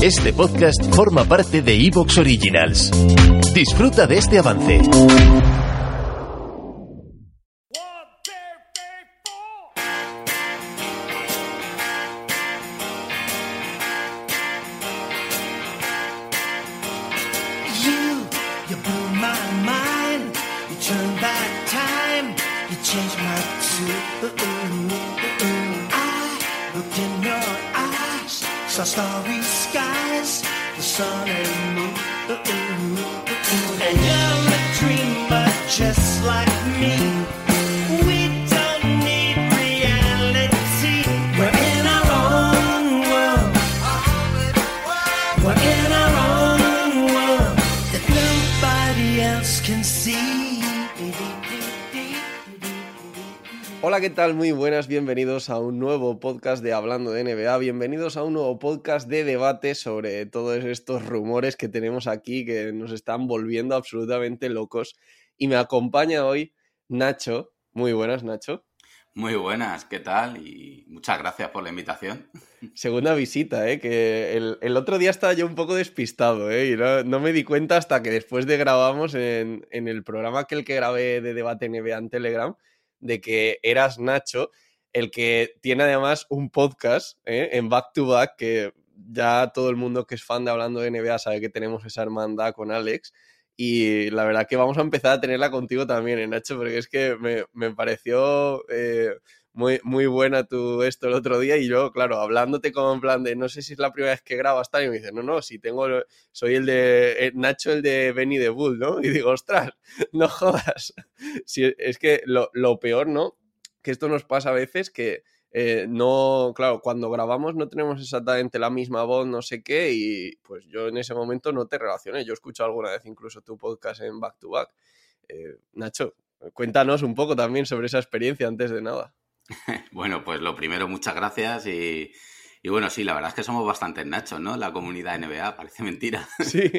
Este podcast forma parte de Evox Originals. Disfruta de este avance. You, sun and moon. And you're a dreamer just Hola, ¿qué tal? Muy buenas, bienvenidos a un nuevo podcast de Hablando de NBA, bienvenidos a un nuevo podcast de debate sobre todos estos rumores que tenemos aquí que nos están volviendo absolutamente locos. Y me acompaña hoy Nacho. Muy buenas, Nacho. Muy buenas, ¿qué tal? Y muchas gracias por la invitación. Segunda visita, ¿eh? Que el, el otro día estaba yo un poco despistado, ¿eh? Y no, no me di cuenta hasta que después de grabamos en, en el programa aquel que grabé de debate NBA en Telegram, de que eras Nacho, el que tiene además un podcast ¿eh? en Back to Back, que ya todo el mundo que es fan de Hablando de NBA sabe que tenemos esa hermandad con Alex. Y la verdad que vamos a empezar a tenerla contigo también, ¿eh, Nacho, porque es que me, me pareció eh, muy, muy buena tu esto el otro día y yo, claro, hablándote como en plan de no sé si es la primera vez que grabas tal, y me dice, no, no, si tengo, soy el de eh, Nacho, el de Benny de Bull, ¿no? Y digo, ostras, no jodas. Si, es que lo, lo peor, ¿no? Que esto nos pasa a veces que eh, no, claro, cuando grabamos no tenemos exactamente la misma voz, no sé qué, y pues yo en ese momento no te relacioné. Yo escucho alguna vez incluso tu podcast en Back to Back. Eh, Nacho, cuéntanos un poco también sobre esa experiencia antes de nada. Bueno, pues lo primero, muchas gracias y, y bueno, sí, la verdad es que somos bastantes nachos, ¿no? La comunidad NBA, parece mentira. Sí.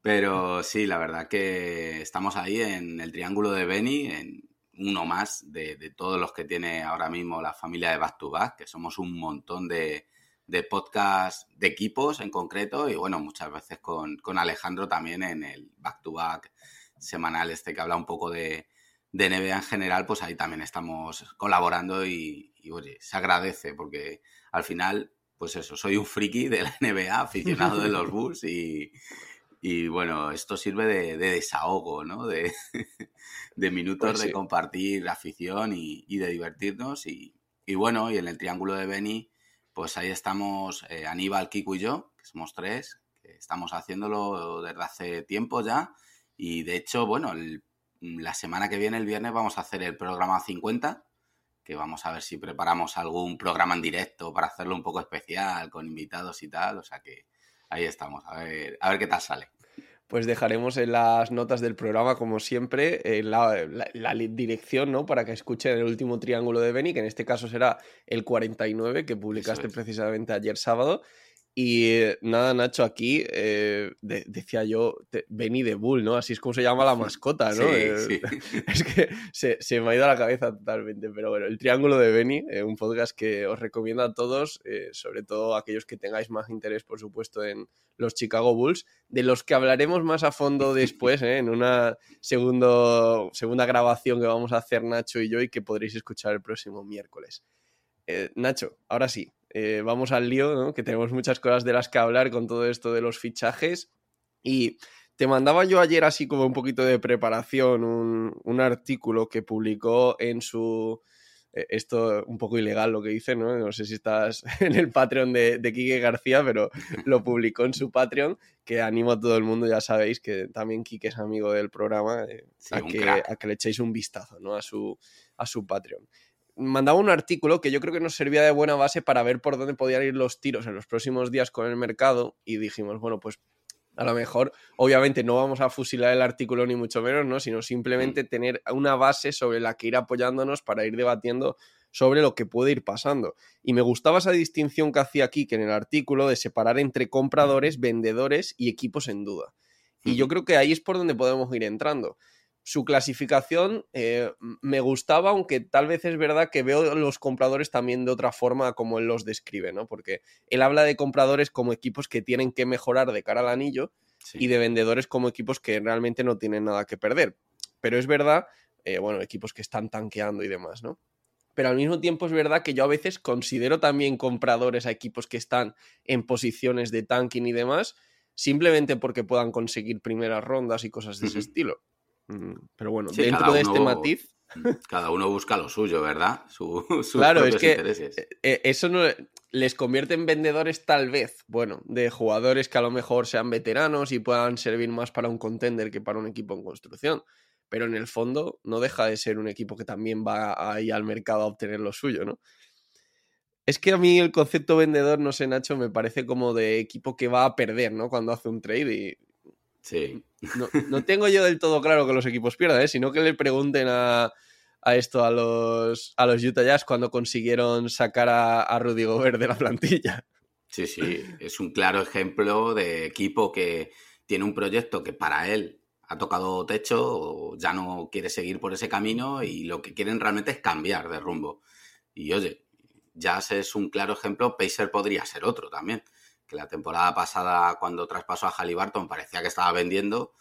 Pero sí, la verdad que estamos ahí en el triángulo de Benny, en uno más de, de todos los que tiene ahora mismo la familia de Back to Back, que somos un montón de, de podcasts de equipos en concreto y bueno, muchas veces con, con Alejandro también en el Back to Back semanal este que habla un poco de, de NBA en general, pues ahí también estamos colaborando y, y, oye, se agradece porque al final, pues eso, soy un friki de la NBA, aficionado de los Bulls y, y bueno, esto sirve de, de desahogo, ¿no? De, de minutos Pues sí. de compartir afición y, y de divertirnos y, y bueno, y en el triángulo de Beni, pues ahí estamos eh, Aníbal, Kiko y yo, que somos tres, que estamos haciéndolo desde hace tiempo ya y de hecho, bueno, el la semana que viene, el viernes, vamos a hacer el programa 50, que vamos a ver si preparamos algún programa en directo para hacerlo un poco especial, con invitados y tal. O sea que ahí estamos, a ver, a ver qué tal sale. Pues dejaremos en las notas del programa, como siempre, eh, la, la, la, dirección, ¿no? Para que escuchen el último triángulo de Benny, que en este caso será el 49, que publicaste es. precisamente ayer sábado. Y eh, nada, Nacho, aquí eh, de, decía yo, te, Benny de Bull, ¿no? Así es como se llama la mascota, ¿no? Sí, Eh, sí. Es que se, se, me ha ido a la cabeza totalmente, pero bueno, el Triángulo de Benny, un podcast que os recomiendo a todos, sobre todo a aquellos que tengáis más interés, por supuesto, en los Chicago Bulls, de los que hablaremos más a fondo después, en una segundo, segunda grabación que vamos a hacer Nacho y yo y que podréis escuchar el próximo miércoles. Nacho, ahora sí, eh, vamos al lío, ¿no? que tenemos muchas cosas de las que hablar con todo esto de los fichajes. Y te mandaba yo ayer así como un poquito de preparación, un, un artículo que publicó en su... Eh, esto un poco ilegal lo que dice, ¿no? No sé si estás en el Patreon de, de Quique García, pero lo publicó en su Patreon, que animo a todo el mundo, ya sabéis que también Quique es amigo del programa, eh, Sí, a, que, a que le echéis un vistazo, ¿no? A su, a su Patreon mandaba un artículo que yo creo que nos servía de buena base para ver por dónde podían ir los tiros en los próximos días con el mercado y dijimos, bueno, pues a lo mejor, obviamente no vamos a fusilar el artículo ni mucho menos, ¿no? Sino simplemente Mm. tener una base sobre la que ir apoyándonos para ir debatiendo sobre lo que puede ir pasando. Y me gustaba esa distinción que hacía aquí, que en el artículo, de separar entre compradores, vendedores y equipos en duda. Y yo creo que ahí es por donde podemos ir entrando. Su clasificación eh, me gustaba, aunque tal vez es verdad que veo los compradores también de otra forma como él los describe, ¿no? Porque él habla de compradores como equipos que tienen que mejorar de cara al anillo Sí. y de vendedores como equipos que realmente no tienen nada que perder. Pero es verdad, eh, bueno, equipos que están tanqueando y demás, ¿no? Pero al mismo tiempo es verdad que yo a veces considero también compradores a equipos que están en posiciones de tanking y demás, simplemente porque puedan conseguir primeras rondas y cosas de ese estilo. Mm, Pero bueno, Sí, dentro de este matiz, Cada uno busca lo suyo, ¿verdad? Su- sus Claro, es que- intereses. eh, eso no les convierte en vendedores tal vez, bueno, de jugadores que a lo mejor sean veteranos y puedan servir más para un contender que para un equipo en construcción. Pero en el fondo no deja de ser un equipo que también va ahí al mercado a obtener lo suyo, ¿no? Es que a mí el concepto vendedor, no sé, Nacho, me parece como de equipo que va a perder, ¿no? Cuando hace un trade y Sí. no, no tengo yo del todo claro que los equipos pierdan, ¿eh? sino que le pregunten a, a esto a los, a los Utah Jazz cuando consiguieron sacar a, a Rudy Gobert de la plantilla. Sí, sí, es un claro ejemplo de equipo que tiene un proyecto que para él ha tocado techo, o ya no quiere seguir por ese camino y lo que quieren realmente es cambiar de rumbo. Y oye, Jazz es un claro ejemplo, Pacer podría ser otro también, que la temporada pasada cuando traspasó a Halliburton parecía que estaba vendiendo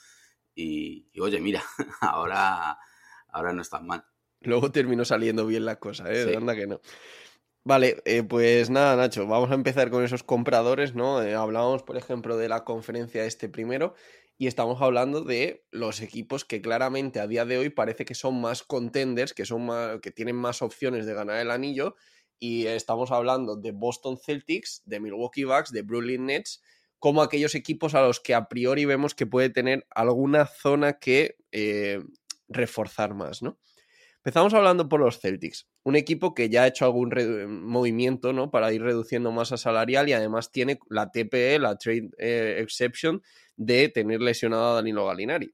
y, y, oye, mira, ahora, ahora no es tan mal. Luego terminó saliendo bien la cosa, ¿eh? Sí. Anda que no. Vale, eh, pues nada, Nacho, vamos a empezar con esos compradores, ¿no? Eh, hablábamos, por ejemplo, de la conferencia este primero y estamos hablando de los equipos que claramente a día de hoy parece que son más contenders, que, son más, que tienen más opciones de ganar el anillo y estamos hablando de Boston Celtics, de Milwaukee Bucks, de Brooklyn Nets, como aquellos equipos a los que a priori vemos que puede tener alguna zona que eh, reforzar más, ¿no? Empezamos hablando por los Celtics, un equipo que ya ha hecho algún movimiento ¿no? para ir reduciendo masa salarial y además tiene la TPE, la Trade eh, Exception, de tener lesionado a Danilo Galinari.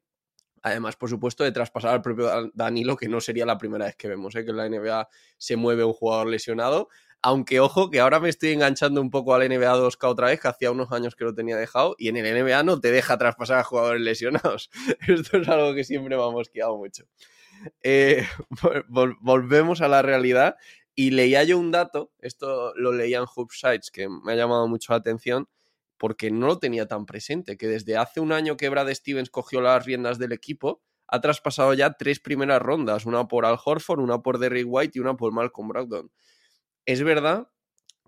Además, por supuesto, de traspasar al propio Danilo, que no sería la primera vez que vemos ¿eh? que en la NBA se mueve un jugador lesionado. Aunque, ojo, que ahora me estoy enganchando un poco al NBA 2K otra vez, que hacía unos años que lo tenía dejado, y en el NBA no te deja traspasar a jugadores lesionados. Esto es algo que siempre me ha mosqueado mucho. Eh, vol volvemos a la realidad y leía yo un dato, esto lo leía en Sites, que me ha llamado mucho la atención, porque no lo tenía tan presente, que desde hace un año que Brad Stevens cogió las riendas del equipo, ha traspasado ya tres primeras rondas, una por Al Horford, una por Derrick White y una por Malcolm Brogdon. Es verdad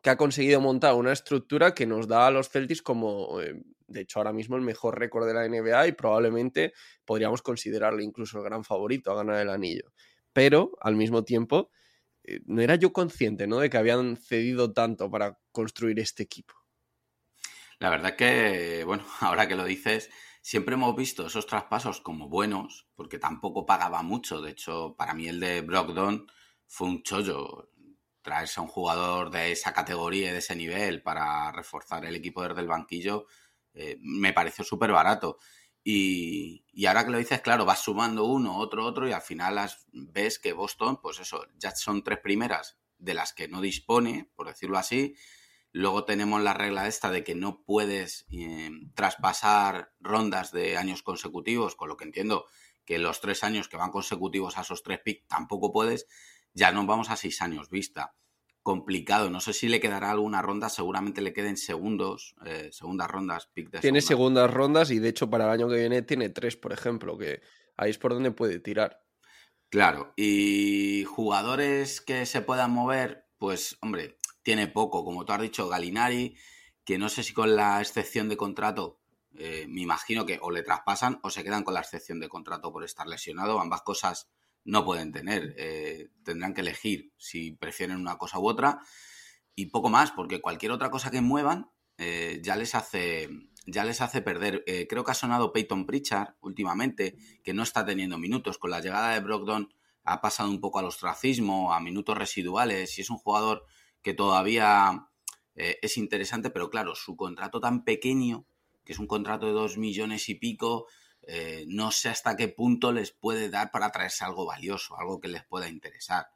que ha conseguido montar una estructura que nos da a los Celtics como, eh, de hecho, ahora mismo el mejor récord de la NBA y probablemente podríamos considerarle incluso el gran favorito a ganar el anillo. Pero, al mismo tiempo, eh, no era yo consciente ¿no? de que habían cedido tanto para construir este equipo. La verdad que, bueno, ahora que lo dices, siempre hemos visto esos traspasos como buenos, porque tampoco pagaba mucho. De hecho, para mí el de Brogdon fue un chollo. Traerse a un jugador de esa categoría y de ese nivel para reforzar el equipo desde el banquillo eh, me pareció súper barato. Y, y, ahora que lo dices, claro, vas sumando uno, otro, otro, y al final las, ves que Boston, pues eso, ya son tres primeras de las que no dispone, por decirlo así. Luego tenemos la regla esta de que no puedes eh, traspasar rondas de años consecutivos, con lo que entiendo que los tres años que van consecutivos a esos tres picks tampoco puedes. Ya nos vamos a seis años vista complicado. No sé si le quedará alguna ronda, seguramente le queden segundos, eh, segundas rondas, pick de Tiene segunda. segundas rondas y de hecho para el año que viene tiene tres, por ejemplo, que ahí es por donde puede tirar. Claro, y jugadores que se puedan mover, pues hombre, tiene poco, como tú has dicho, Galinari, que no sé si con la excepción de contrato, eh, me imagino que o le traspasan o se quedan con la excepción de contrato por estar lesionado, ambas cosas no pueden tener. Eh, tendrán que elegir si prefieren una cosa u otra. Y poco más, porque cualquier otra cosa que muevan eh, ya les hace. Ya les hace perder. Eh, creo que ha sonado Peyton Pritchard últimamente, que no está teniendo minutos. Con la llegada de Brogdon ha pasado un poco al ostracismo, a minutos residuales, y es un jugador que todavía eh, es interesante, pero claro, su contrato tan pequeño, que es un contrato de dos millones y pico, eh, no sé hasta qué punto les puede dar para traerse algo valioso, algo que les pueda interesar.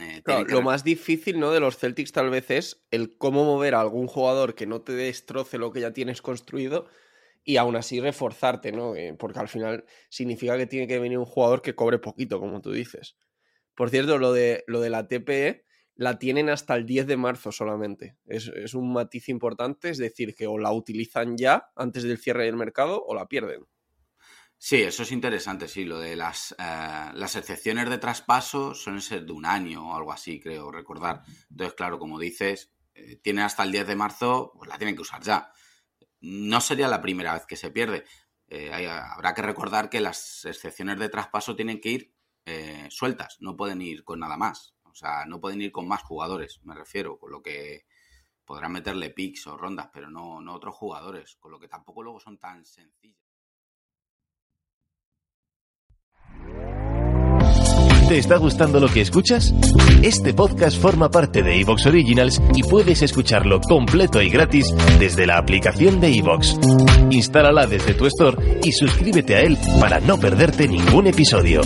Eh, claro, que... Lo más difícil ¿no? de los Celtics tal vez es el cómo mover a algún jugador que no te destroce lo que ya tienes construido y aún así reforzarte, ¿no? Eh, porque al final significa que tiene que venir un jugador que cobre poquito, como tú dices. Por cierto, lo de, lo de la TPE la tienen hasta el 10 de marzo solamente. Es, es, un matiz importante, es decir, que o la utilizan ya antes del cierre del mercado o la pierden. Sí, eso es interesante, sí. Lo de las, eh, las excepciones de traspaso suelen ser de un año o algo así, creo recordar. Entonces, claro, como dices, eh, tienen hasta el 10 de marzo, pues la tienen que usar ya no sería la primera vez que se pierde. Eh, habrá que recordar que las excepciones de traspaso tienen que ir sueltas, no pueden ir con nada más. Sea, no pueden ir con más jugadores, me refiero, con lo que podrán meterle picks o rondas, pero no, no otros jugadores, con lo que tampoco luego son tan sencillos. ¿Te está gustando lo que escuchas? Este podcast forma parte de Evox Originals y puedes escucharlo completo y gratis desde la aplicación de Evox. Instálala desde tu store y suscríbete a él para no perderte ningún episodio.